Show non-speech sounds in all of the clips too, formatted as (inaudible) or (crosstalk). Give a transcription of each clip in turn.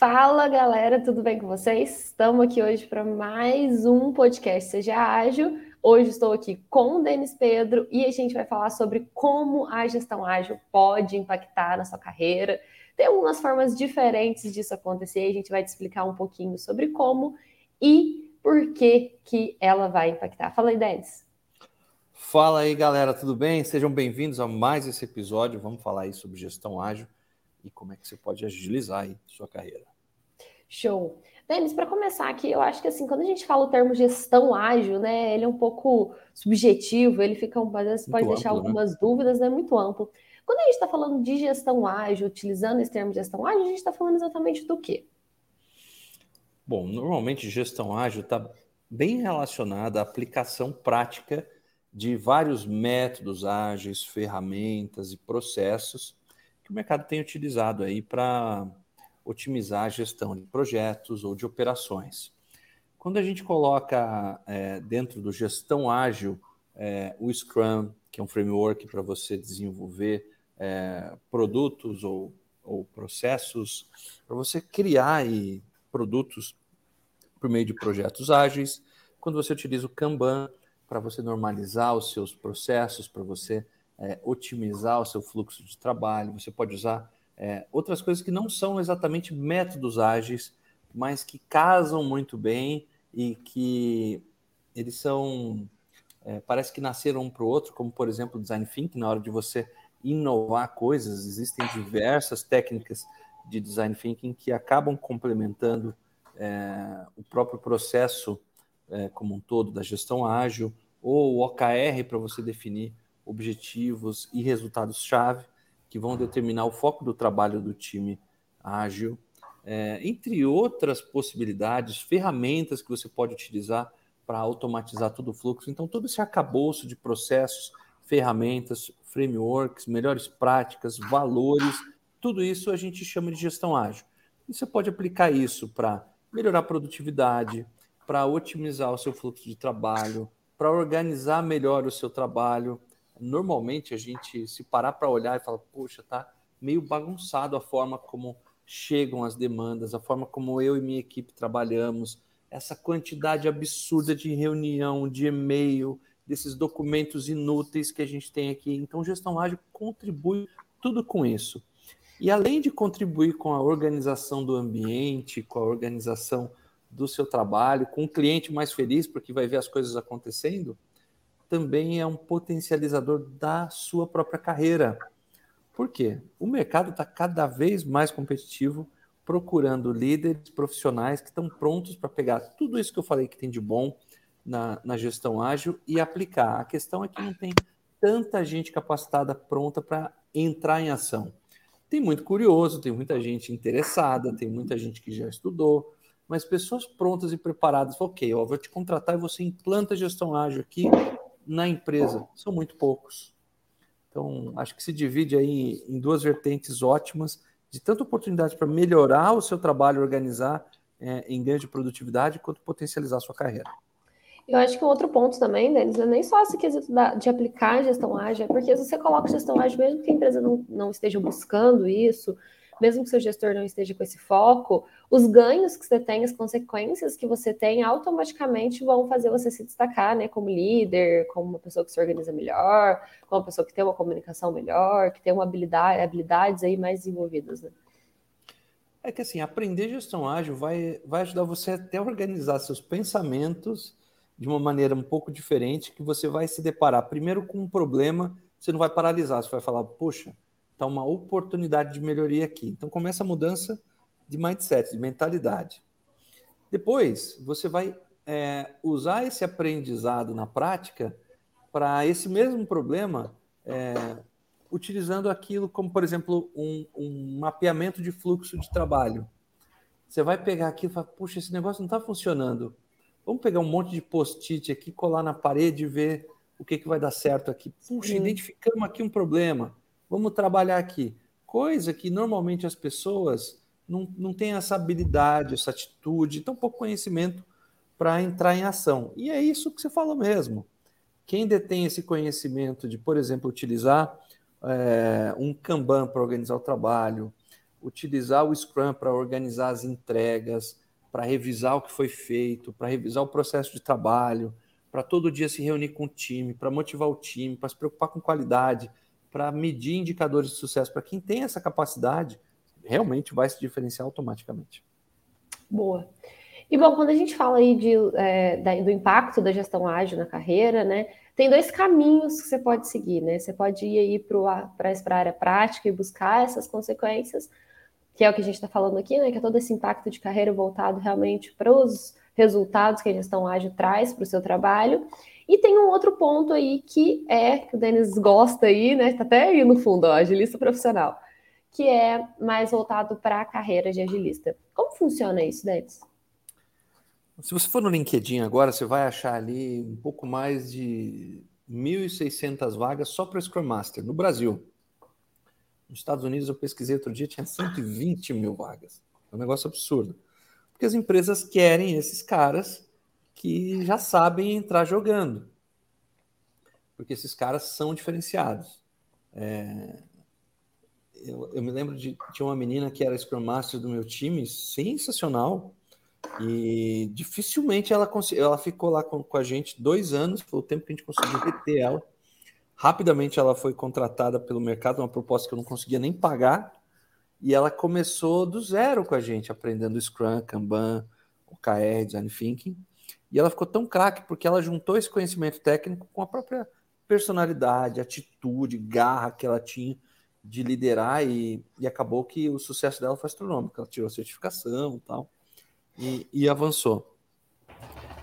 Fala galera, tudo bem com vocês? Estamos aqui hoje para mais um podcast Seja Ágil. Hoje estou aqui com o Denis Pedro e a gente vai falar sobre como a gestão ágil pode impactar na sua carreira. Tem algumas formas diferentes disso acontecer, a gente vai te explicar um pouquinho sobre como e por que, que ela vai impactar. Fala aí, Denis. Fala aí, galera, tudo bem? Sejam bem-vindos a mais esse episódio. Vamos falar aí sobre gestão ágil e como é que você pode agilizar aí sua carreira. Show. Denis, para começar aqui, eu acho que assim, quando a gente fala o termo gestão ágil, né, ele é um pouco subjetivo, ele fica, às vezes pode muito deixar amplo, né? algumas né? dúvidas, né, muito amplo. Quando a gente está falando de gestão ágil, utilizando esse termo gestão ágil, a gente está falando exatamente do quê? Bom, normalmente gestão ágil está bem relacionada à aplicação prática de vários métodos ágeis, ferramentas e processos que o mercado tem utilizado aí para otimizar a gestão de projetos ou de operações. Quando a gente coloca é, dentro do gestão ágil é, o Scrum, que é um framework para você desenvolver é, produtos ou, ou processos, para você criar aí produtos por meio de projetos ágeis. Quando você utiliza o Kanban para você normalizar os seus processos, para você é, otimizar o seu fluxo de trabalho, você pode usar é, outras coisas que não são exatamente métodos ágeis, mas que casam muito bem e que eles são. É, parece que nasceram um para o outro, como por exemplo o design thinking, na hora de você inovar coisas, existem diversas técnicas de design thinking que acabam complementando é, o próprio processo é, como um todo da gestão ágil, ou o OKR para você definir objetivos e resultados-chave que vão determinar o foco do trabalho do time ágil, é, entre outras possibilidades, ferramentas que você pode utilizar para automatizar todo o fluxo. Então, todo esse arcabouço de processos, ferramentas, frameworks, melhores práticas, valores, tudo isso a gente chama de gestão ágil. E você pode aplicar isso para melhorar a produtividade, para otimizar o seu fluxo de trabalho, para organizar melhor o seu trabalho, normalmente a gente se parar para olhar e falar, poxa, tá meio bagunçado a forma como chegam as demandas, a forma como eu e minha equipe trabalhamos, essa quantidade absurda de reunião, de e-mail, desses documentos inúteis que a gente tem aqui. Então, gestão ágil contribui tudo com isso. E além de contribuir com a organização do ambiente, com a organização do seu trabalho, com o cliente mais feliz porque vai ver as coisas acontecendo, também é um potencializador da sua própria carreira. Por quê? O mercado está cada vez mais competitivo, procurando líderes profissionais que estão prontos para pegar tudo isso que eu falei que tem de bom na, na gestão ágil e aplicar. A questão é que não tem tanta gente capacitada pronta para entrar em ação. Tem muito curioso, tem muita gente interessada, tem muita gente que já estudou, mas pessoas prontas e preparadas, ok, ó, vou te contratar e você implanta a gestão ágil aqui na empresa são muito poucos. Então, acho que se divide aí em duas vertentes ótimas, de tanta oportunidade para melhorar o seu trabalho, organizar é, em ganho de produtividade, quanto potencializar a sua carreira. Eu acho que um outro ponto também, não é nem só esse quesito da, de aplicar a gestão ágil, é porque se você coloca gestão ágil, mesmo que a empresa não, não esteja buscando isso, mesmo que seu gestor não esteja com esse foco, os ganhos que você tem, as consequências que você tem, automaticamente vão fazer você se destacar, né, como líder, como uma pessoa que se organiza melhor, como uma pessoa que tem uma comunicação melhor, que tem uma habilidade, habilidades aí mais desenvolvidas, né? É que assim, aprender gestão ágil vai, vai ajudar você até organizar seus pensamentos de uma maneira um pouco diferente, que você vai se deparar primeiro com um problema, você não vai paralisar, você vai falar, poxa, está uma oportunidade de melhoria aqui. Então começa a mudança de mindset, de mentalidade. Depois, você vai é, usar esse aprendizado na prática para esse mesmo problema, é, utilizando aquilo como, por exemplo, um, um, mapeamento de fluxo de trabalho. Você vai pegar aquilo e falar, puxa, esse negócio não está funcionando. Vamos pegar um monte de post-it aqui, colar na parede e ver o que, que vai dar certo aqui. Puxa, Sim. identificamos aqui um problema vamos trabalhar aqui. Coisa que normalmente as pessoas não, não têm essa habilidade, essa atitude, tão pouco conhecimento para entrar em ação. E é isso que você falou mesmo. Quem detém esse conhecimento de, por exemplo, utilizar é, um Kanban para organizar o trabalho, utilizar o Scrum para organizar as entregas, para revisar o que foi feito, para revisar o processo de trabalho, para todo dia se reunir com o time, para motivar o time, para se preocupar com qualidade, para medir indicadores de sucesso. Para quem tem essa capacidade, realmente vai se diferenciar automaticamente. Boa. E bom, quando a gente fala aí de, é, do impacto da gestão ágil na carreira, né? Tem dois caminhos que você pode seguir, né? Você pode ir aí para a área prática e buscar essas consequências, que é o que a gente está falando aqui, né? Que é todo esse impacto de carreira voltado realmente para os resultados que a gestão ágil traz para o seu trabalho. E tem um outro ponto aí que é, que o Denis gosta aí, né? Está até aí no fundo, ó, agilista profissional, que é mais voltado para a carreira de agilista. Como funciona isso, Denis? Se você for no LinkedIn agora, você vai achar ali um pouco mais de 1.600 vagas só para Scrum Master no Brasil. Nos Estados Unidos, eu pesquisei outro dia, tinha 120 mil vagas. É um negócio absurdo. Porque as empresas querem esses caras que já sabem entrar jogando. Porque esses caras são diferenciados. É... Eu, eu, me lembro de tinha uma menina que era Scrum Master do meu time, sensacional, e dificilmente ela, ela ficou lá com, com a gente dois anos, foi o tempo que a gente conseguiu reter ela. Rapidamente ela foi contratada pelo mercado, uma proposta que eu não conseguia nem pagar, e ela começou do zero com a gente, aprendendo Scrum, Kanban, OKR, Design Thinking. E ela ficou tão craque porque ela juntou esse conhecimento técnico com a própria personalidade, atitude, garra que ela tinha de liderar e, e acabou que o sucesso dela foi astronômico. Ela tirou certificação e tal e, e avançou.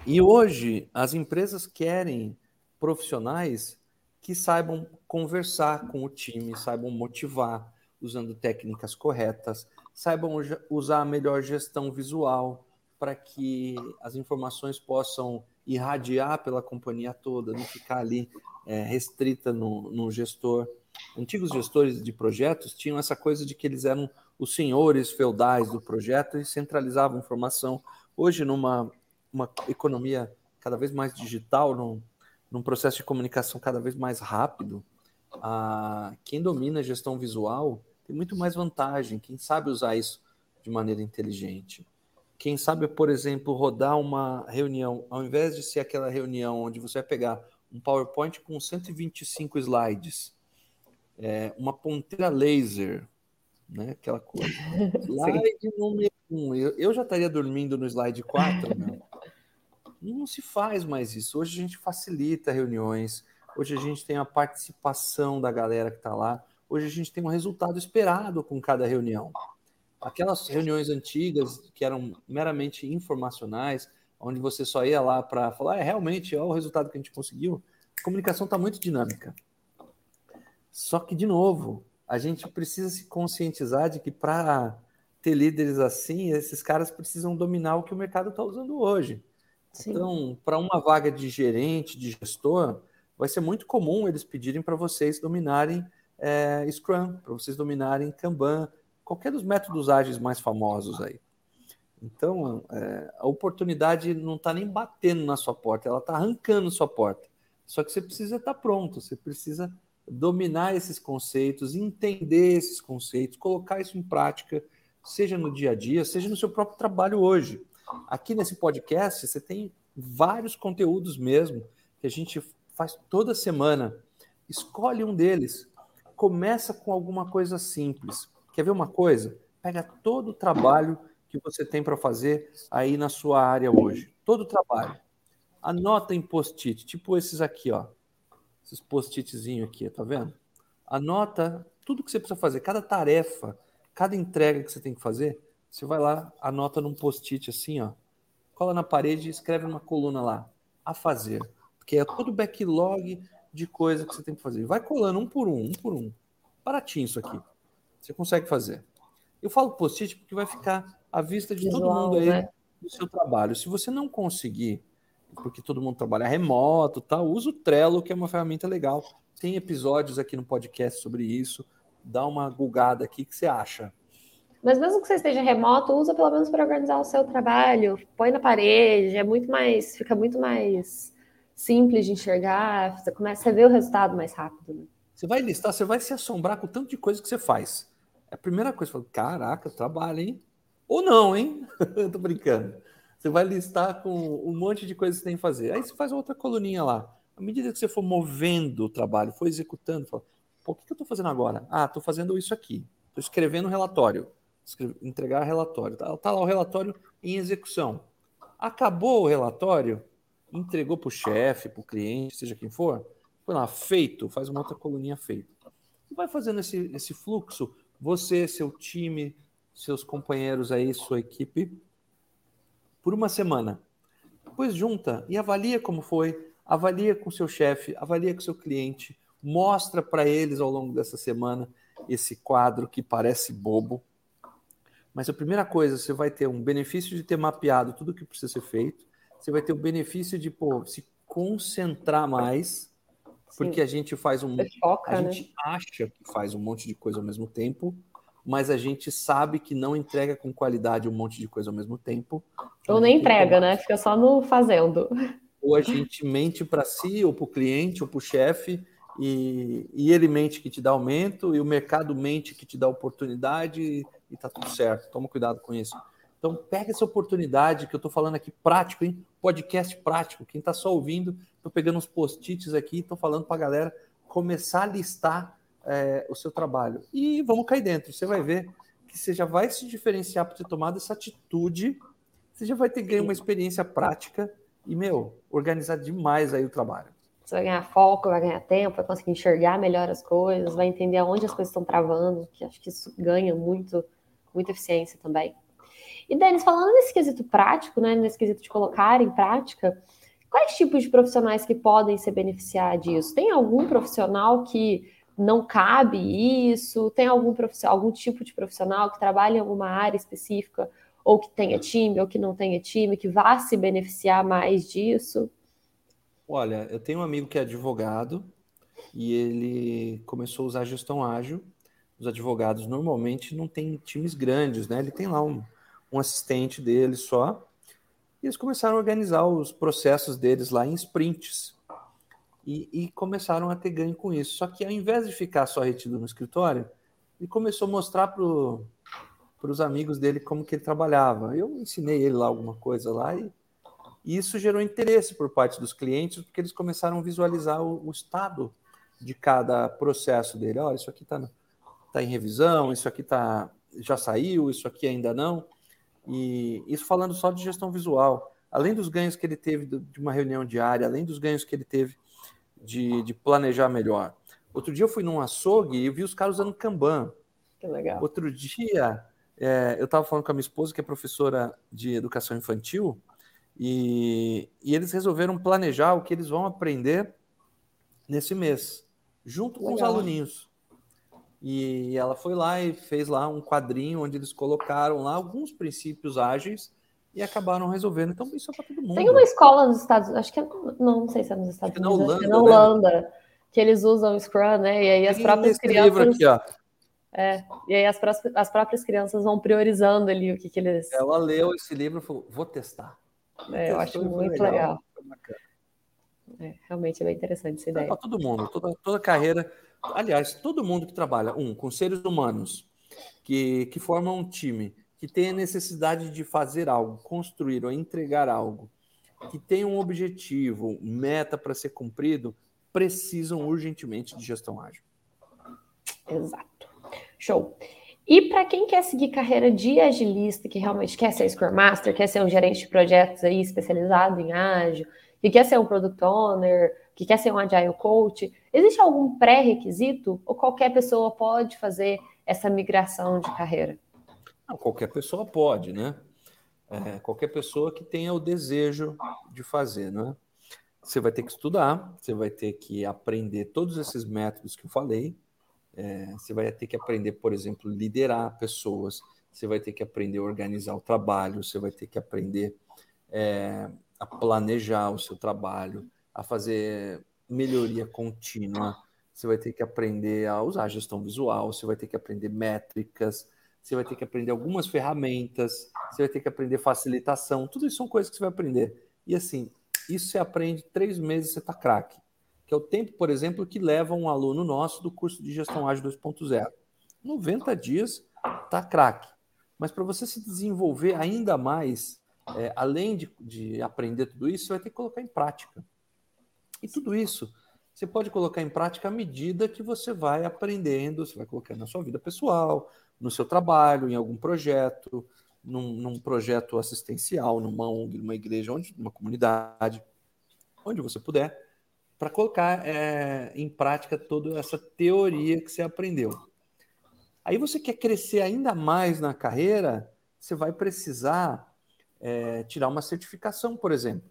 E hoje as empresas querem profissionais que saibam conversar com o time, saibam motivar, usando técnicas corretas, saibam usar a melhor gestão visual para que as informações possam irradiar pela companhia toda, não ficar ali é, restrita no, no gestor. Antigos gestores de projetos tinham essa coisa de que eles eram os senhores feudais do projeto e centralizavam informação. Hoje, numa uma economia cada vez mais digital, num, num processo de comunicação cada vez mais rápido, a, quem domina a gestão visual tem muito mais vantagem, quem sabe usar isso de maneira inteligente. Quem sabe, por exemplo, rodar uma reunião, ao invés de ser aquela reunião onde você vai pegar um PowerPoint com 125 slides, é, uma ponteira laser, né? Aquela coisa. (laughs) Slide número 1. Um. Eu, eu já estaria dormindo no slide 4, né? Não se faz mais isso. Hoje a gente facilita reuniões, hoje a gente tem a participação da galera que está lá. Hoje a gente tem um resultado esperado com cada reunião. Aquelas reuniões antigas que eram meramente informacionais, onde você só ia lá para falar, é realmente, olha o resultado que a gente conseguiu. A comunicação está muito dinâmica. Só que, de novo, a gente precisa se conscientizar de que para ter líderes assim, esses caras precisam dominar o que o mercado está usando hoje. Sim. Então, para uma vaga de gerente, de gestor, vai ser muito comum eles pedirem para vocês dominarem é, Scrum, para vocês dominarem Kanban, qualquer dos métodos ágeis mais famosos aí. Então, é, a oportunidade não está nem batendo na sua porta, ela está arrancando sua porta. Só que você precisa estar tá pronto, você precisa dominar esses conceitos, entender esses conceitos, colocar isso em prática, seja no dia a dia, seja no seu próprio trabalho hoje. Aqui nesse podcast você tem vários conteúdos mesmo que a gente faz toda semana. Escolhe um deles. Começa com alguma coisa simples. Quer ver uma coisa? Pega todo o trabalho que você tem para fazer aí na sua área hoje. Todo o trabalho. Anota em post-it, tipo esses aqui, ó esses post-itzinhos aqui, tá vendo? Anota tudo que você precisa fazer, cada tarefa, cada entrega que você tem que fazer, você vai lá, anota num post-it assim, ó, cola na parede e escreve uma coluna lá, a fazer, porque é todo backlog de coisa que você tem que fazer. Vai colando um por um, um por um. Baratinho isso aqui. Você consegue fazer. Eu falo post-it porque vai ficar à vista de todo mundo aí né? do seu trabalho. Se você não conseguir porque todo mundo trabalha remoto, tal. Usa o Trello, que é uma ferramenta legal. Tem episódios aqui no podcast sobre isso. Dá uma gulgada aqui, o que você acha? Mas mesmo que você esteja remoto, usa pelo menos para organizar o seu trabalho. Põe na parede, é muito mais, fica muito mais simples de enxergar. Você começa a ver o resultado mais rápido. Né? Você vai listar, você vai se assombrar com o tanto de coisa que você faz. É a primeira coisa, falo, caraca, trabalho, hein? Ou não, hein? (laughs) Tô brincando. Você vai listar com um monte de coisas que você tem que fazer. Aí você faz outra coluninha lá. À medida que você for movendo o trabalho, for executando, fala, pô, o que eu estou fazendo agora? Ah, estou fazendo isso aqui. Estou escrevendo um relatório. Escreve, entregar relatório. Tá, tá lá o relatório em execução. Acabou o relatório, entregou para o chefe, para o cliente, seja quem for, foi lá, feito, faz uma outra coluninha feito. E vai fazendo esse, esse fluxo, você, seu time, seus companheiros aí, sua equipe, por uma semana. Depois junta e avalia como foi, avalia com seu chefe, avalia com seu cliente, mostra para eles ao longo dessa semana esse quadro que parece bobo. Mas a primeira coisa, você vai ter um benefício de ter mapeado tudo o que precisa ser feito, você vai ter o benefício de pô, se concentrar mais, Sim. porque a gente faz um. Foca, a né? gente acha que faz um monte de coisa ao mesmo tempo, mas a gente sabe que não entrega com qualidade um monte de coisa ao mesmo tempo. Ou nem entrega, né? Fica só no fazendo. Ou a gente mente para si, ou para o cliente, ou para o chefe, e, e, ele mente que te dá aumento, e o mercado mente que te dá oportunidade, e, e tá tudo certo. Toma cuidado com isso. Então, pega essa oportunidade que eu estou falando aqui prático, hein? Podcast prático. Quem está só ouvindo, estou pegando uns post-its aqui, estou falando para a galera começar a listar é, o seu trabalho. E vamos cair dentro. Você vai ver que você já vai se diferenciar por ter tomado essa atitude. Você já vai ter ganho uma experiência prática e, meu, organizar demais aí o trabalho. Você vai ganhar foco, vai ganhar tempo, vai conseguir enxergar melhor as coisas, vai entender aonde as coisas estão travando, que acho que isso ganha muito, muita eficiência também. E, Denis, falando nesse quesito prático, né, nesse quesito de colocar em prática, quais tipos de profissionais que podem se beneficiar disso? Tem algum profissional que não cabe isso? Tem algum profissional, algum tipo de profissional que trabalha em alguma área específica, ou que tenha time, ou que não tenha time, que vá se beneficiar mais disso? Olha, eu tenho um amigo que é advogado e ele começou a usar gestão ágil. Os advogados normalmente não têm times grandes, né? Ele tem lá um, um assistente dele só. E eles começaram a organizar os processos deles lá em sprints. E, e começaram a ter ganho com isso. Só que ao invés de ficar só retido no escritório, ele começou a mostrar para os amigos dele como que ele trabalhava. Eu ensinei ele lá alguma coisa lá e, e isso gerou interesse por parte dos clientes, porque eles começaram a visualizar o, o estado de cada processo dele. Olha, isso aqui está tá em revisão, isso aqui tá, já saiu, isso aqui ainda não. E isso falando só de gestão visual. Além dos ganhos que ele teve de uma reunião diária, além dos ganhos que ele teve de, de planejar melhor. Outro dia eu fui num açougue e vi os caras usando Kanban. Que legal. Outro dia é, eu estava falando com a minha esposa, que é professora de educação infantil, e, e eles resolveram planejar o que eles vão aprender nesse mês, junto legal. com os aluninhos. E ela foi lá e fez lá um quadrinho onde eles colocaram lá alguns princípios ágeis e acabaram resolvendo. Então, isso é para todo mundo. Tem uma escola nos Estados Unidos, acho que é, não, não sei se é nos Estados Unidos, na Holanda, é na Holanda né? que eles usam o Scrum, né? E aí as Tem próprias crianças. Aqui. É, e aí as, as próprias crianças vão priorizando ali o que, que eles. Ela leu esse livro e falou: vou testar. É, eu acho muito legal. legal. É, realmente é bem interessante essa ideia. Para todo mundo, toda, toda carreira aliás, todo mundo que trabalha, um, com seres humanos, que, que formam um time, que tem a necessidade de fazer algo, construir ou entregar algo, que tem um objetivo, meta para ser cumprido, precisam urgentemente de gestão ágil. Exato. Show. E para quem quer seguir carreira de agilista, que realmente quer ser Scrum Master, quer ser um gerente de projetos aí especializado em ágil, que quer ser um Product Owner, que quer ser um Agile Coach, existe algum pré-requisito ou qualquer pessoa pode fazer essa migração de carreira? Não, qualquer pessoa pode, né? É, qualquer pessoa que tenha o desejo de fazer, né? Você vai ter que estudar, você vai ter que aprender todos esses métodos que eu falei, é, você vai ter que aprender, por exemplo, liderar pessoas, você vai ter que aprender a organizar o trabalho, você vai ter que aprender é, a planejar o seu trabalho, a fazer melhoria contínua, você vai ter que aprender a usar gestão visual, você vai ter que aprender métricas, você vai ter que aprender algumas ferramentas, você vai ter que aprender facilitação, tudo isso são coisas que você vai aprender. E assim, isso você aprende três meses você está craque. Que é o tempo, por exemplo, que leva um aluno nosso do curso de gestão ágil 2.0. 90 dias tá craque. Mas para você se desenvolver ainda mais, é, além de, de aprender tudo isso, você vai ter que colocar em prática. E tudo isso você pode colocar em prática à medida que você vai aprendendo, você vai colocando na sua vida pessoal, no seu trabalho, em algum projeto, num, num projeto assistencial, numa ONG, numa igreja, onde, numa comunidade, onde você puder, para colocar é, em prática toda essa teoria que você aprendeu. Aí você quer crescer ainda mais na carreira, você vai precisar é, tirar uma certificação, por exemplo.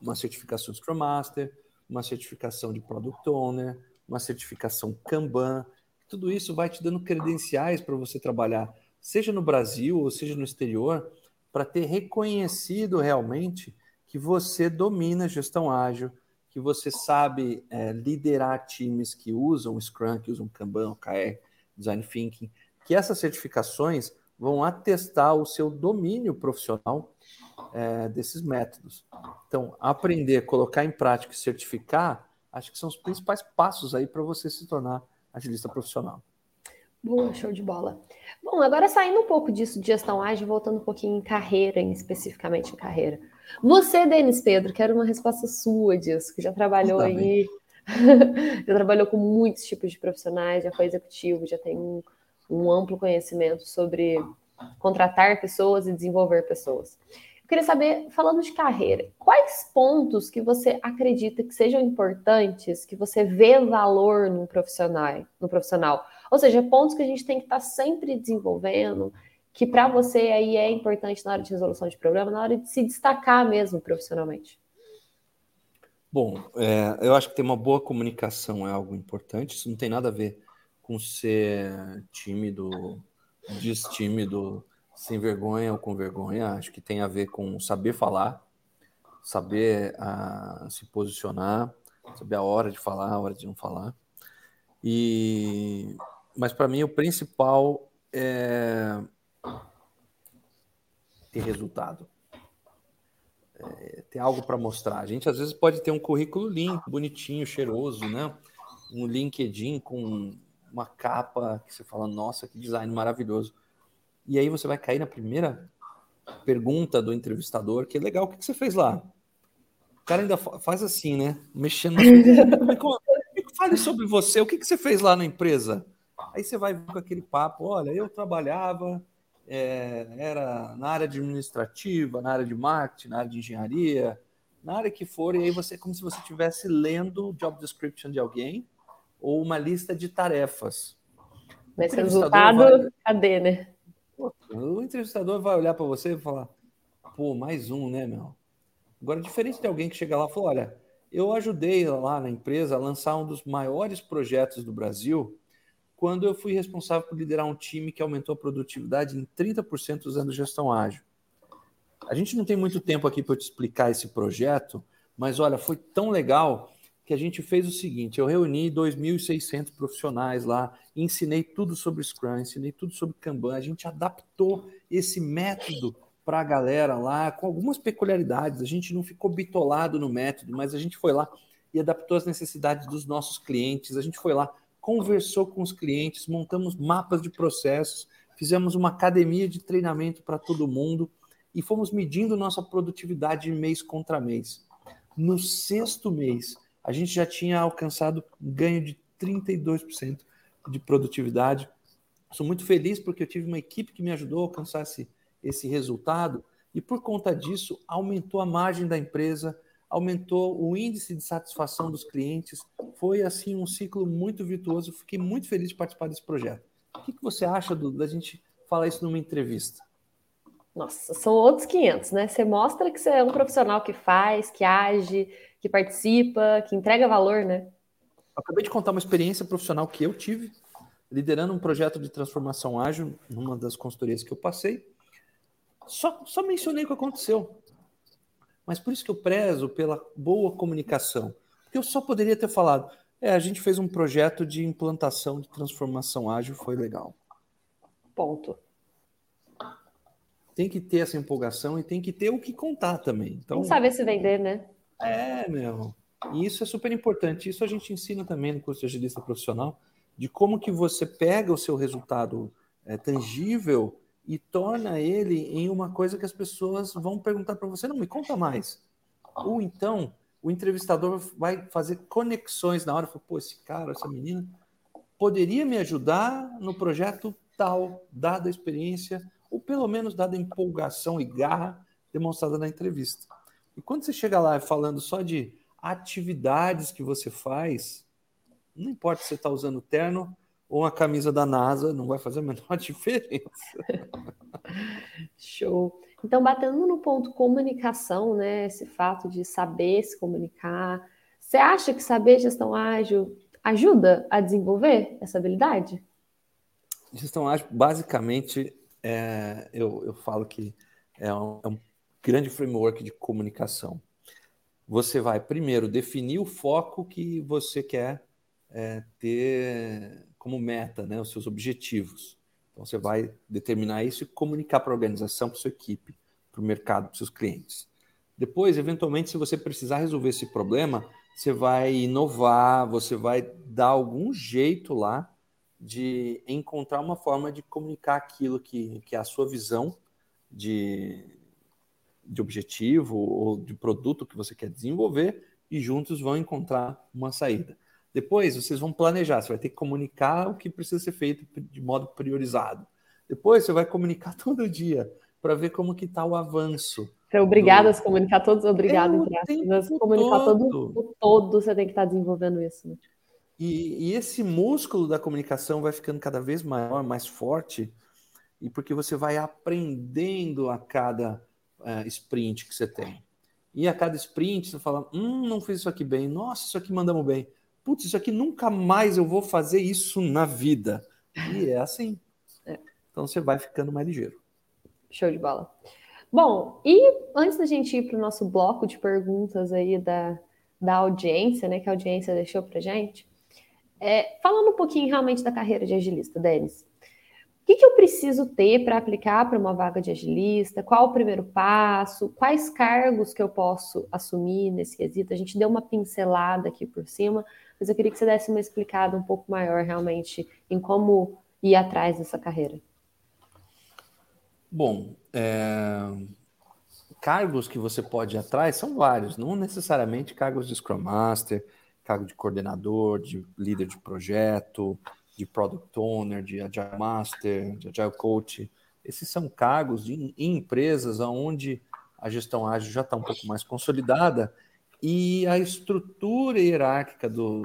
Uma certificação Scrum Master, uma certificação de Product Owner, uma certificação Kanban. Tudo isso vai te dando credenciais para você trabalhar, seja no Brasil ou seja no exterior, para ter reconhecido realmente que você domina gestão ágil, que você sabe é, liderar times que usam Scrum, que usam Kanban, OKR, Design Thinking, que essas certificações vão atestar o seu domínio profissional é, desses métodos. Então, aprender, colocar em prática e certificar, acho que são os principais passos aí para você se tornar agilista profissional. Boa, show de bola. Bom, agora saindo um pouco disso de gestão ágil, voltando um pouquinho em carreira, em, especificamente em carreira. Você, Denis Pedro, quero uma resposta sua disso, que já trabalhou tá aí, (laughs) já trabalhou com muitos tipos de profissionais, já foi executivo, já tem um, um amplo conhecimento sobre contratar pessoas e desenvolver pessoas queria saber, falando de carreira, quais pontos que você acredita que sejam importantes, que você vê valor no profissional, no profissional? Ou seja, pontos que a gente tem que estar sempre desenvolvendo, que para você aí é importante na hora de resolução de problema, na hora de se destacar mesmo profissionalmente. Bom, é, eu acho que ter uma boa comunicação é algo importante. Isso não tem nada a ver com ser tímido, destímido, sem vergonha ou com vergonha, acho que tem a ver com saber falar, saber uh, se posicionar, saber a hora de falar, a hora de não falar. E mas para mim o principal é ter resultado. É, ter algo para mostrar. A gente às vezes pode ter um currículo limpo, bonitinho, cheiroso, né? Um LinkedIn com uma capa que você fala, nossa, que design maravilhoso. E aí você vai cair na primeira pergunta do entrevistador, que é legal, o que você fez lá? O cara ainda faz assim, né? Mexendo. (laughs) Fale sobre você, o que você fez lá na empresa? Aí você vai com aquele papo, olha, eu trabalhava, é, era na área administrativa, na área de marketing, na área de engenharia, na área que for, e aí você é como se você estivesse lendo o job description de alguém ou uma lista de tarefas. Mas resultado, vai... cadê, né? O entrevistador vai olhar para você e falar: pô, mais um, né, meu? Agora, diferente de alguém que chega lá e fala: olha, eu ajudei lá na empresa a lançar um dos maiores projetos do Brasil quando eu fui responsável por liderar um time que aumentou a produtividade em 30% usando gestão ágil. A gente não tem muito tempo aqui para te explicar esse projeto, mas olha, foi tão legal que a gente fez o seguinte: eu reuni 2.600 profissionais lá, ensinei tudo sobre Scrum, ensinei tudo sobre Kanban, a gente adaptou esse método para a galera lá, com algumas peculiaridades. A gente não ficou bitolado no método, mas a gente foi lá e adaptou as necessidades dos nossos clientes. A gente foi lá, conversou com os clientes, montamos mapas de processos, fizemos uma academia de treinamento para todo mundo e fomos medindo nossa produtividade mês contra mês. No sexto mês, a gente já tinha alcançado um ganho de 32% de produtividade. Sou muito feliz porque eu tive uma equipe que me ajudou a alcançar esse, esse resultado e, por conta disso, aumentou a margem da empresa, aumentou o índice de satisfação dos clientes. Foi, assim, um ciclo muito virtuoso. Fiquei muito feliz de participar desse projeto. O que, que você acha do, da gente falar isso numa entrevista? Nossa, são outros 500, né? Você mostra que você é um profissional que faz, que age, que participa, que entrega valor, né? acabei de contar uma experiência profissional que eu tive, liderando um projeto de transformação ágil numa das consultorias que eu passei. Só, só mencionei o que aconteceu. Mas por isso que eu prezo pela boa comunicação. Porque eu só poderia ter falado, é, a gente fez um projeto de implantação de transformação ágil, foi legal. Ponto. Tem que ter essa empolgação e tem que ter o que contar também. Então, tem que saber se vender, né? É, meu. E isso é super importante. Isso a gente ensina também no curso de agilista profissional. de como que você pega o seu resultado é, tangível e torna ele em uma coisa que as pessoas vão perguntar para você, não, me conta mais. Ou então, o entrevistador vai fazer conexões na hora, fala, pô, esse cara, essa menina, poderia me ajudar no projeto tal, dada a experiência, ou pelo menos dada a empolgação e garra demonstrada na entrevista. E quando você chega lá falando só de atividades que você faz, não importa se você está usando terno ou uma camisa da NASA, não vai fazer a menor (laughs) diferença. Show. Então, batendo no ponto comunicação, né? Esse fato de saber se comunicar. Você acha que saber gestão ágil ajuda a desenvolver essa habilidade? Gestão ágil, basicamente, é, eu, eu falo que é um, é um grande framework de comunicação. Você vai primeiro definir o foco que você quer é, ter como meta, né, os seus objetivos. Então você vai determinar isso e comunicar para a organização, para a sua equipe, para o mercado, para os seus clientes. Depois, eventualmente, se você precisar resolver esse problema, você vai inovar, você vai dar algum jeito lá de encontrar uma forma de comunicar aquilo que, que é a sua visão de, de objetivo ou de produto que você quer desenvolver e juntos vão encontrar uma saída. Depois vocês vão planejar, você vai ter que comunicar o que precisa ser feito de modo priorizado. Depois você vai comunicar (laughs) todo dia para ver como que está o avanço. Você é obrigado do... a se comunicar todos, obrigado, é entre aspas. Comunicar todo. todo, todo, você tem que estar tá desenvolvendo isso. Né? E, e, esse músculo da comunicação vai ficando cada vez maior, mais forte, e porque você vai aprendendo a cada uh, sprint que você tem. E a cada sprint você fala, hum, não fiz isso aqui bem, nossa, isso aqui mandamos bem putz, isso aqui nunca mais eu vou fazer isso na vida. E é assim. É. Então você vai ficando mais ligeiro. Show de bola. Bom, e antes da gente ir para o nosso bloco de perguntas aí da, da audiência, né, que a audiência deixou para gente, é, falando um pouquinho realmente da carreira de agilista, Denis. Que, que eu preciso ter para aplicar para uma vaga de agilista? Qual o primeiro passo? Quais cargos que eu posso assumir nesse quesito? A gente deu uma pincelada aqui por cima, mas eu queria que você desse uma explicada um pouco maior realmente em como ir atrás dessa carreira. Bom, é... cargos que você pode ir atrás são vários, não necessariamente cargos de Scrum Master, cargo de coordenador, de líder de projeto, de Product Owner, de Agile Master, de Agile Coach. Esses são cargos em empresas onde a gestão ágil já está um pouco mais consolidada e a estrutura hierárquica do,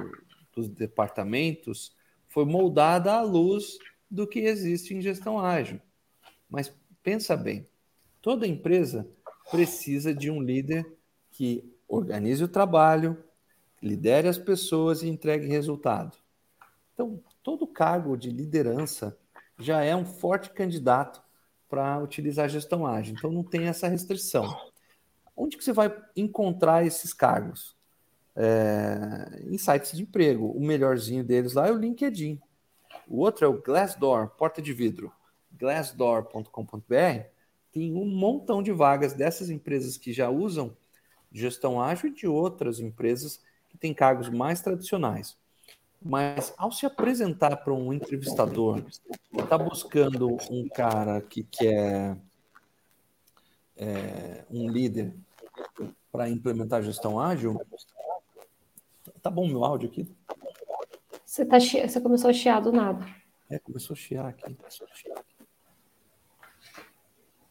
dos departamentos foi moldada à luz do que existe em gestão ágil. Mas pensa bem, toda empresa precisa de um líder que organize o trabalho, lidere as pessoas e entregue resultado. Então, todo cargo de liderança já é um forte candidato para utilizar a gestão ágil. Então, não tem essa restrição. Onde que você vai encontrar esses cargos? É, em sites de emprego. O melhorzinho deles lá é o LinkedIn. O outro é o Glassdoor, porta de vidro. Glassdoor.com.br tem um montão de vagas dessas empresas que já usam gestão ágil e de outras empresas que têm cargos mais tradicionais. Mas ao se apresentar para um entrevistador, está buscando um cara que quer é, um líder para implementar gestão ágil. Tá bom meu áudio aqui? Você, tá, você começou a chiar do nada. É, começou a chiar aqui.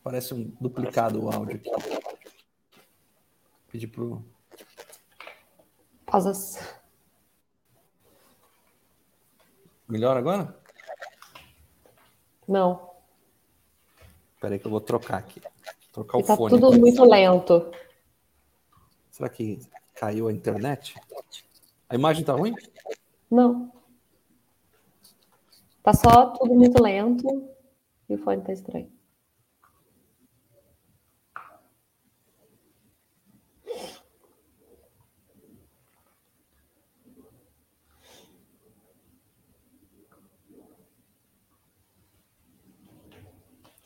Parece um duplicado o áudio aqui. Pedir pro. Pausas. Melhor agora? Não. Espera aí que eu vou trocar aqui. Trocar e o tá fone. tudo aqui. muito lento. Será que caiu a internet? A imagem tá ruim? Não. Tá só tudo muito lento e o fone tá estranho.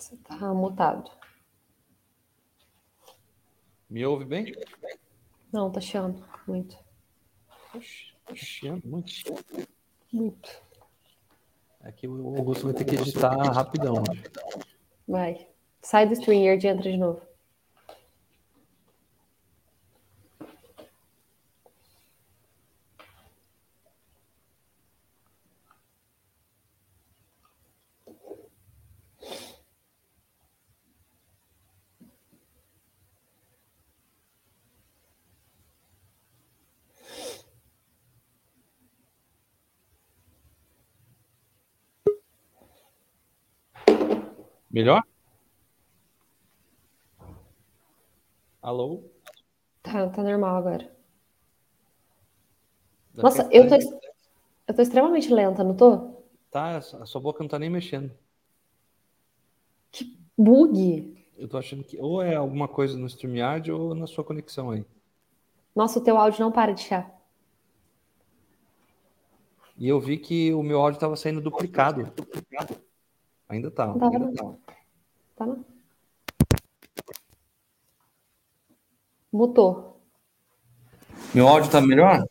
Você tá mutado. Me ouve bem? Não, tá chiando muito. Oxe, tá chiando muito. Muito. É que o Augusto vai ter que editar rapidão. Vai. Sai do StreamYard e entra de novo. Melhor? Alô? Tá, tá normal agora. Nossa, eu tô, eu tô extremamente lenta, não tô? Tá, a sua boca não tá nem mexendo. Que bug! Eu tô achando que ou é alguma coisa no StreamYard ou na sua conexão aí. Nossa, o teu áudio não para de chiar. E eu vi que o meu áudio tava saindo duplicado. Ainda tá. Não tava, ainda não. tá. Tá não? Mutou. Meu áudio tá melhor?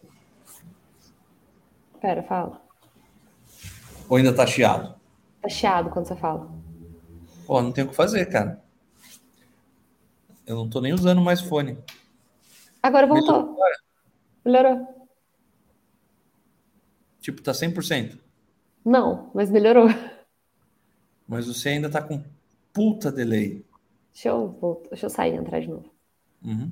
Pera, fala. Ou ainda tá chiado? Tá chiado quando você fala. Pô, não tem o que fazer, cara. Eu não tô nem usando mais fone. Agora voltou. Melhorou. Tipo, tá 100%. Não, mas melhorou. Mas você ainda tá com puta delay. Deixa eu, voltar, deixa eu sair e entrar de novo. Uhum.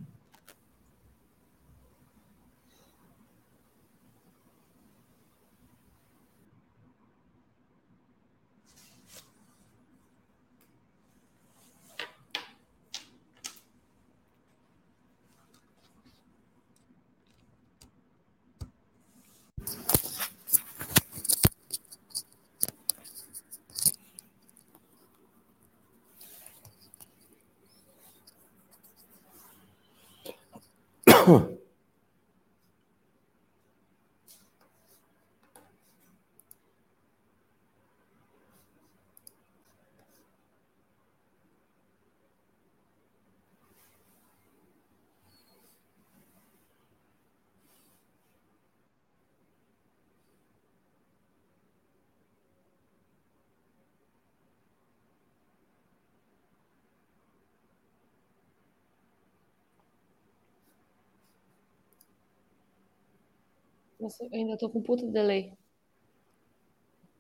Nossa, eu ainda tô com puta delay.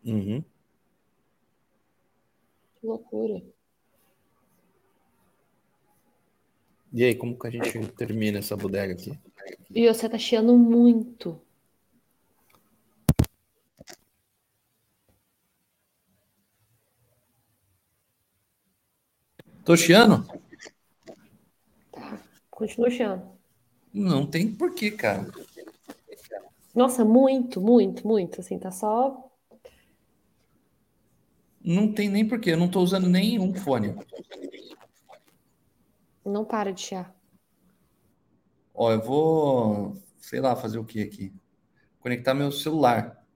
Uhum. Que loucura. E aí, como que a gente termina essa bodega aqui? E você tá chiando muito. Tô chiando? Tá. Continua chiando. Não tem porquê, cara. Nossa, muito, muito, muito. Assim, tá só. Não tem nem porquê. Eu não tô usando nenhum fone. Não para de chiar. Ó, eu vou, sei lá, fazer o que aqui? Conectar meu celular.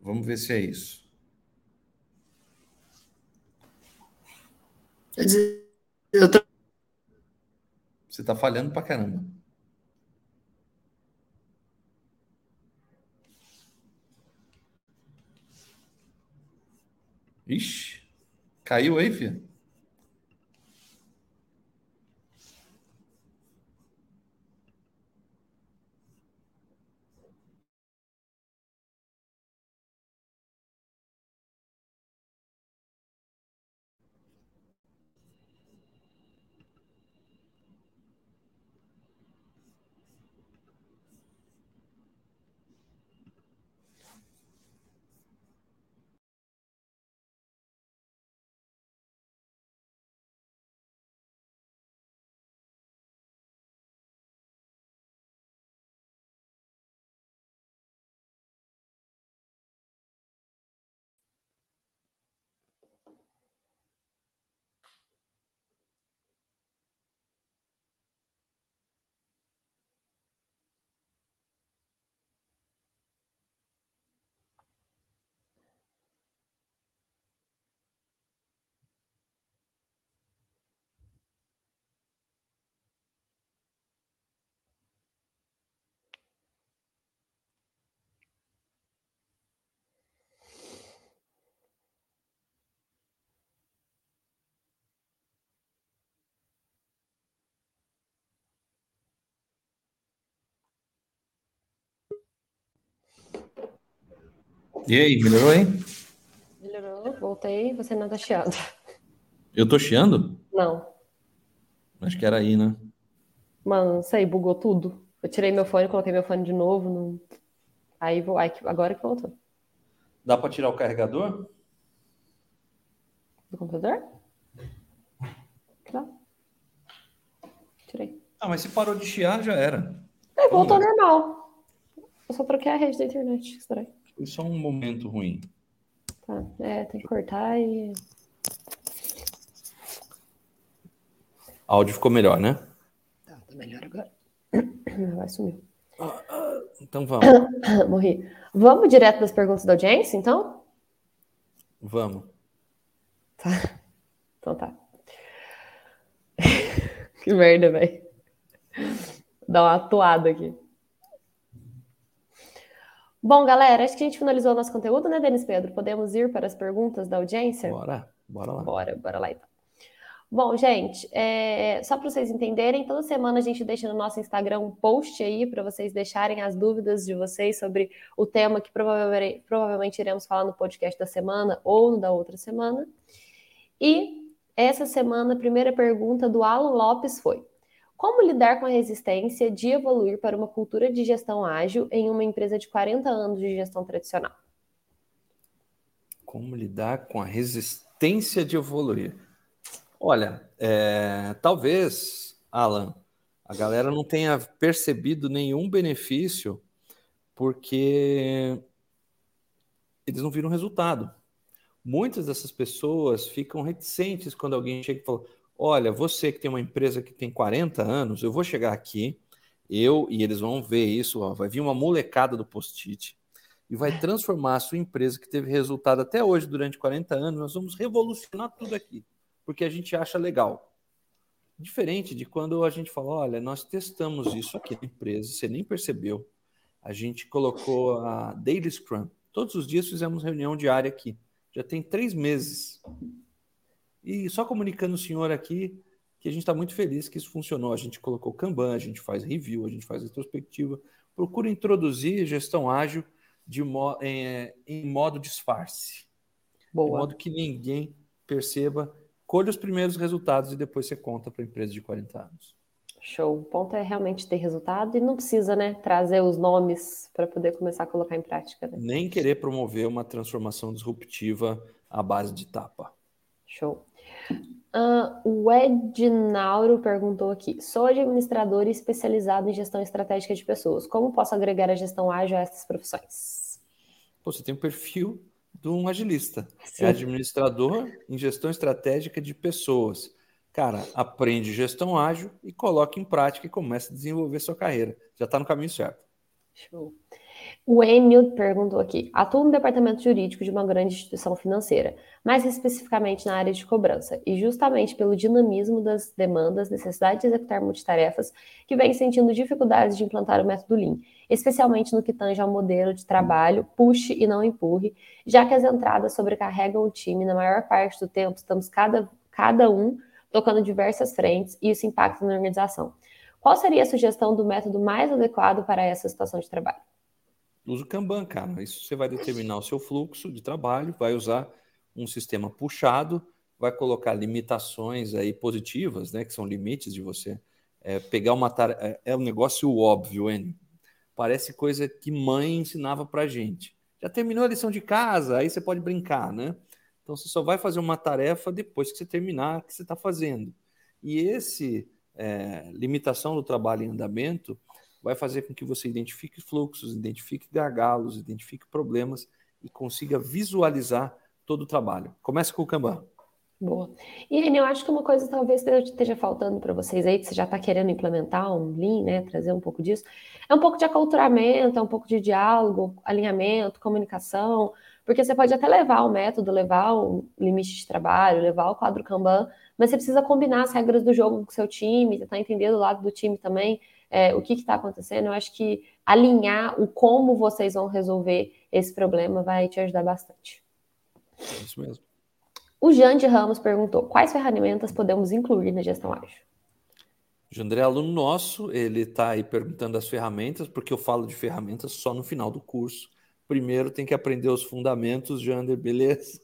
Vamos ver se é isso. Eu tô... Você tá falhando pra caramba. Ixi, caiu aí, filho? E aí, melhorou aí? Melhorou, voltei, você não tá chiando. Eu tô chiando? Não. Acho que era aí, né? Mano, não sei, bugou tudo. Eu tirei meu fone, coloquei meu fone de novo. Não... Aí, vou... Aí agora que voltou. Dá para tirar o carregador? Do computador? Tá. Tirei. Ah, mas se parou de chiar, já era. É, voltou normal. Eu só troquei a rede da internet. Estranho. Foi só um momento ruim. Tá, é, tem que cortar e. Áudio ficou melhor, né? Tá, tá melhor agora. (coughs) Vai sumir. Então vamos. (coughs) Morri. Vamos direto das perguntas da audiência, então? Vamos. Tá. Então tá. (laughs) que merda, velho. Dá uma atuada aqui. Bom, galera, acho que a gente finalizou o nosso conteúdo, né, Denis Pedro? Podemos ir para as perguntas da audiência? Bora, bora lá. Bora, bora lá então. Bom, gente, é, só para vocês entenderem, toda semana a gente deixa no nosso Instagram um post aí para vocês deixarem as dúvidas de vocês sobre o tema que provavelmente, provavelmente iremos falar no podcast da semana ou no da outra semana. E essa semana, a primeira pergunta do Alan Lopes foi: Como lidar com a resistência de evoluir para uma cultura de gestão ágil em uma empresa de 40 anos de gestão tradicional? Como lidar com a resistência de evoluir? Olha, é, talvez, Alan, a galera não tenha percebido nenhum benefício porque eles não viram resultado. Muitas dessas pessoas ficam reticentes quando alguém chega e fala: Olha, você que tem uma empresa que tem 40 anos, eu vou chegar aqui, eu e eles vão ver isso, ó, vai vir uma molecada do post-it e vai transformar a sua empresa que teve resultado até hoje durante 40 anos, nós vamos revolucionar tudo aqui porque a gente acha legal. Diferente de quando a gente fala, olha, nós testamos isso aqui na empresa, você nem percebeu. A gente colocou a Daily Scrum. Todos os dias fizemos reunião diária aqui. Já tem três meses. E só comunicando o senhor aqui que a gente está muito feliz que isso funcionou. A gente colocou Kanban, a gente faz review, a gente faz retrospectiva. Procura introduzir gestão ágil de mo em, em modo disfarce. Boa. De modo que ninguém perceba colhe os primeiros resultados e depois você conta para a empresa de 40 anos. Show. O ponto é realmente ter resultado e não precisa, né, trazer os nomes para poder começar a colocar em prática. Né? Nem querer promover uma transformação disruptiva à base de tapa. Show. Uh, o Ednauro perguntou aqui: sou administrador e especializado em gestão estratégica de pessoas. Como posso agregar a gestão ágil a essas profissões? Pô, você tem um perfil de um agilista. É Sim. É administrador em gestão estratégica de pessoas. Cara, aprende gestão ágil e coloca em prática e começa a desenvolver sua carreira. Já está no caminho certo. Show. O Enio perguntou aqui: atuo no departamento jurídico de uma grande instituição financeira, mais especificamente na área de cobrança, e justamente pelo dinamismo das demandas, necessidade de executar multitarefas, que vem sentindo dificuldades de implantar o método Lean, especialmente no que tange ao modelo de trabalho puxe e não empurre, já que as entradas sobrecarregam o time na maior parte do tempo, estamos cada, cada um tocando diversas frentes e isso impacta na organização. Qual seria a sugestão do método mais adequado para essa situação de trabalho? Usa o Kanban, cara. Isso você vai determinar o seu fluxo de trabalho, vai usar um sistema puxado, vai colocar limitações aí positivas, né, que são limites de você é, pegar uma tarefa. É, é um negócio óbvio, hein? Parece coisa que mãe ensinava pra gente. Já terminou a lição de casa, aí você pode brincar, né? Então você só vai fazer uma tarefa depois que você terminar o que você está fazendo. E esse é, limitação do trabalho em andamento vai fazer com que você identifique fluxos, identifique gargalos, identifique problemas e consiga visualizar todo o trabalho. Comece com o Kanban. Boa. E Reni, eu acho que uma coisa talvez esteja faltando para vocês aí, que você já está querendo implementar um Lean, né? Trazer um pouco disso, é um pouco de aculturamento, é um pouco de diálogo, alinhamento, comunicação, porque você pode até levar o método, levar o limite de trabalho, levar o quadro Kanban, mas você precisa combinar as regras do jogo com o seu time, tentar entender do lado do time também é, o que está acontecendo. Eu acho que alinhar o como vocês vão resolver esse problema vai te ajudar bastante. É isso mesmo. O Jande Ramos perguntou: quais ferramentas podemos incluir na gestão ágil? O André é aluno nosso, ele está aí perguntando as ferramentas, porque eu falo de ferramentas só no final do curso, primeiro tem que aprender os fundamentos, Jander, beleza?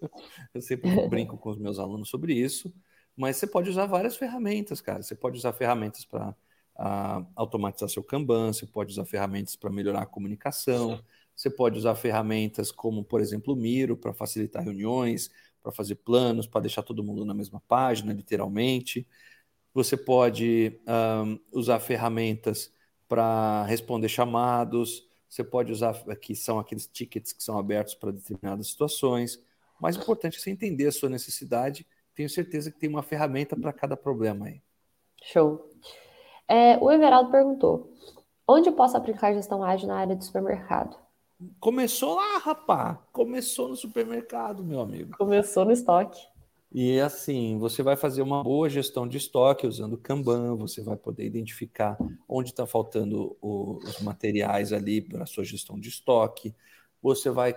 Eu sempre (laughs) brinco com os meus alunos sobre isso, mas você pode usar várias ferramentas, cara. Você pode usar ferramentas para uh, automatizar seu Kanban, você pode usar ferramentas para melhorar a comunicação, você pode usar ferramentas como, por exemplo, o Miro para facilitar reuniões, para fazer planos, para deixar todo mundo na mesma página, literalmente. Você pode um, usar ferramentas para responder chamados. Você pode usar, que são aqueles tickets que são abertos para determinadas situações. O mais importante é você entender a sua necessidade. Tenho certeza que tem uma ferramenta para cada problema aí. Show. É, o Everaldo perguntou: onde eu posso aplicar gestão ágil na área de supermercado? Começou lá, rapá. Começou no supermercado, meu amigo. Começou no estoque. E assim, você vai fazer uma boa gestão de estoque usando Kanban, você vai poder identificar onde está faltando o, os materiais ali para a sua gestão de estoque. Você vai,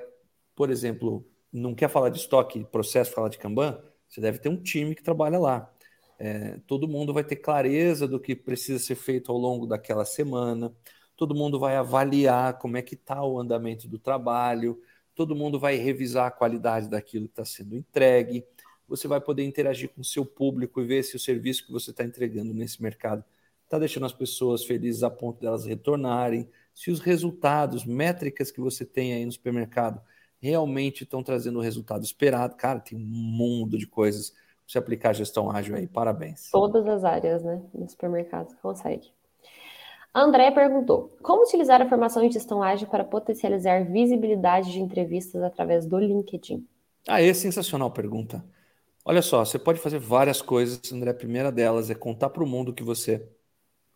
por exemplo, não quer falar de estoque, processo, falar de Kanban? Você deve ter um time que trabalha lá. É, todo mundo vai ter clareza do que precisa ser feito ao longo daquela semana. Todo mundo vai avaliar como é que está o andamento do trabalho, todo mundo vai revisar a qualidade daquilo que está sendo entregue, você vai poder interagir com o seu público e ver se o serviço que você está entregando nesse mercado está deixando as pessoas felizes a ponto delas retornarem, se os resultados, métricas que você tem aí no supermercado realmente estão trazendo o resultado esperado. Cara, tem um mundo de coisas você aplicar gestão ágil aí. Parabéns. Todas as áreas, né? No supermercado consegue. André perguntou: como utilizar a formação em gestão ágil para potencializar visibilidade de entrevistas através do LinkedIn? Ah, é sensacional pergunta. Olha só, você pode fazer várias coisas, André. A primeira delas é contar para o mundo que você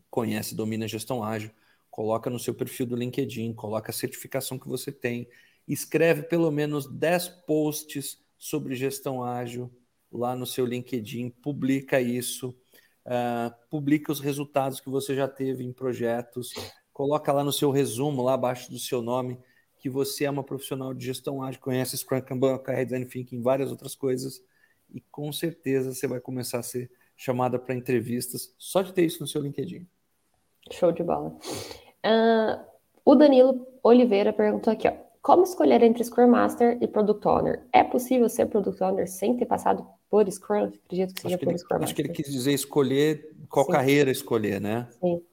conhece, domina gestão ágil, coloca no seu perfil do LinkedIn, coloca a certificação que você tem, escreve pelo menos 10 posts sobre gestão ágil lá no seu LinkedIn, publica isso uh, publica os resultados que você já teve em projetos, coloca lá no seu resumo, lá abaixo do seu nome, que você é uma profissional de gestão ágil, conhece Scrum, Kanban, Career Design Thinking, várias outras coisas, e com certeza você vai começar a ser chamada para entrevistas só de ter isso no seu LinkedIn. Show de bola. Uh, o Danilo Oliveira perguntou aqui, ó, como escolher entre Scrum Master e Product Owner? É possível ser Product Owner sem ter passado por Scrum? Acredito que seja acho por Scrum. Acho que ele quis dizer escolher qual Sim. carreira escolher, né? Sim.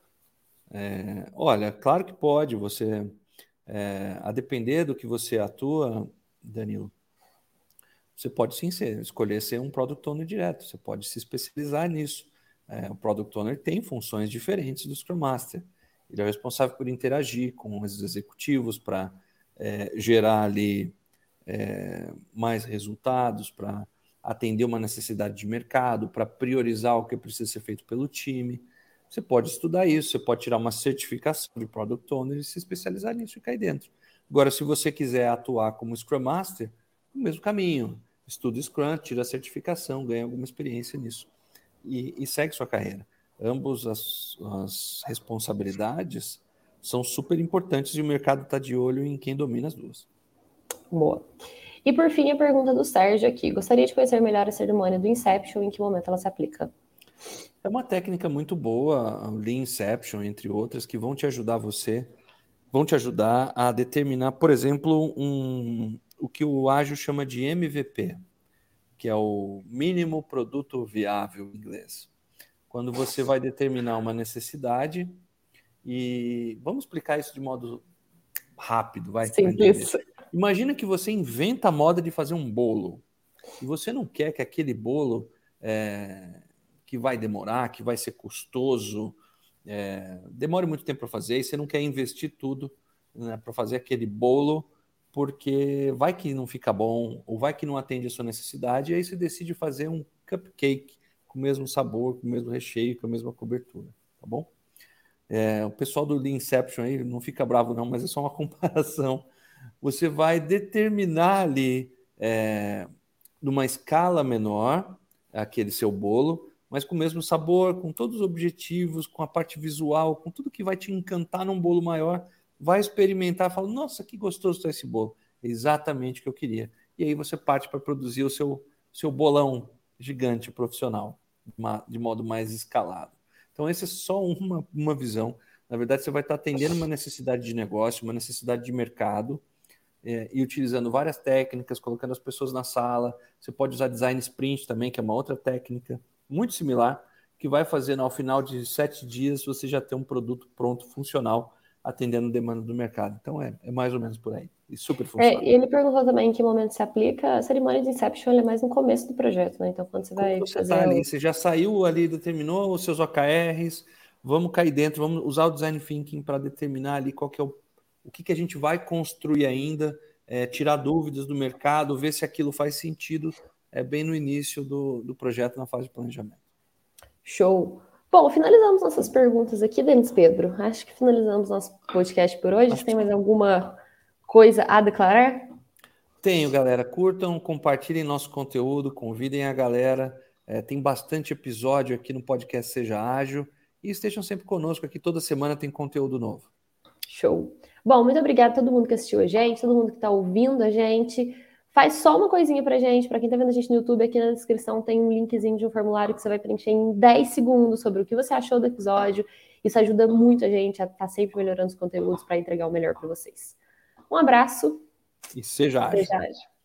É, olha, claro que pode. Você, é, a depender do que você atua, Danilo, você pode sim ser, escolher ser um Product Owner direto. Você pode se especializar nisso. É, o Product Owner tem funções diferentes do Scrum Master. Ele é responsável por interagir com os executivos para é, gerar ali é, mais resultados, para atender uma necessidade de mercado, para priorizar o que precisa ser feito pelo time. Você pode estudar isso, você pode tirar uma certificação de Product Owner e se especializar nisso e cair dentro. Agora, se você quiser atuar como Scrum Master, o mesmo caminho. Estuda Scrum, tira a certificação, ganha alguma experiência nisso e, e segue sua carreira. Ambos as, as responsabilidades são super importantes e o mercado está de olho em quem domina as duas. Boa. E por fim, a pergunta do Sérgio aqui. Gostaria de conhecer melhor a cerimônia do Inception e em que momento ela se aplica? É uma técnica muito boa, o Lean Inception, entre outras, que vão te ajudar você, vão te ajudar a determinar, por exemplo, um, o que o ágil chama de MVP, que é o mínimo produto viável em inglês. Quando você vai determinar uma necessidade, e vamos explicar isso de modo rápido, vai. Simples. Imagina que você inventa a moda de fazer um bolo e você não quer que aquele bolo é, que vai demorar, que vai ser custoso, é, demore muito tempo para fazer e você não quer investir tudo né, para fazer aquele bolo porque vai que não fica bom ou vai que não atende a sua necessidade e aí você decide fazer um cupcake com o mesmo sabor, com o mesmo recheio, com a mesma cobertura, tá bom? É, o pessoal do Lean Inception aí não fica bravo não, mas é só uma (laughs) comparação você vai determinar ali, é, numa escala menor, aquele seu bolo, mas com o mesmo sabor, com todos os objetivos, com a parte visual, com tudo que vai te encantar num bolo maior, vai experimentar, fala, nossa, que gostoso está esse bolo, é exatamente o que eu queria. E aí você parte para produzir o seu, seu bolão gigante profissional, de modo mais escalado. Então, essa é só uma, uma visão. Na verdade, você vai estar atendendo uma necessidade de negócio, uma necessidade de mercado, é, e utilizando várias técnicas, colocando as pessoas na sala. Você pode usar design sprint também, que é uma outra técnica muito similar, que vai fazer ao final de sete dias você já ter um produto pronto, funcional, atendendo demanda do mercado. Então é, é mais ou menos por aí. E super é, funciona. É, ele perguntou também em que momento se aplica. A cerimônia de Inception é mais no começo do projeto, né? Então, quando você vai. Quando você tá ali, você já saiu ali, determinou os seus OKRs, vamos cair dentro, vamos usar o design thinking para determinar ali qual que é o, o que, que a gente vai construir ainda, é, tirar dúvidas do mercado, ver se aquilo faz sentido, é bem no início do, do projeto, na fase de planejamento. Show! Bom, finalizamos nossas perguntas aqui, Denis Pedro. Acho que finalizamos nosso podcast por hoje. Acho Tem mais alguma coisa a declarar? Tenho, galera. Curtam, compartilhem nosso conteúdo, convidem a galera. É, tem bastante episódio aqui no podcast Seja Ágil. E estejam sempre conosco aqui, toda semana tem conteúdo novo. Show. Bom, muito obrigada a todo mundo que assistiu a gente, todo mundo que está ouvindo a gente. Faz só uma coisinha pra gente, para quem tá vendo a gente no YouTube, aqui na descrição tem um linkzinho de um formulário que você vai preencher em 10 segundos sobre o que você achou do episódio. Isso ajuda muito a gente a estar tá sempre melhorando os conteúdos para entregar o melhor para vocês. Um abraço. E seja ágil. Seja ágil.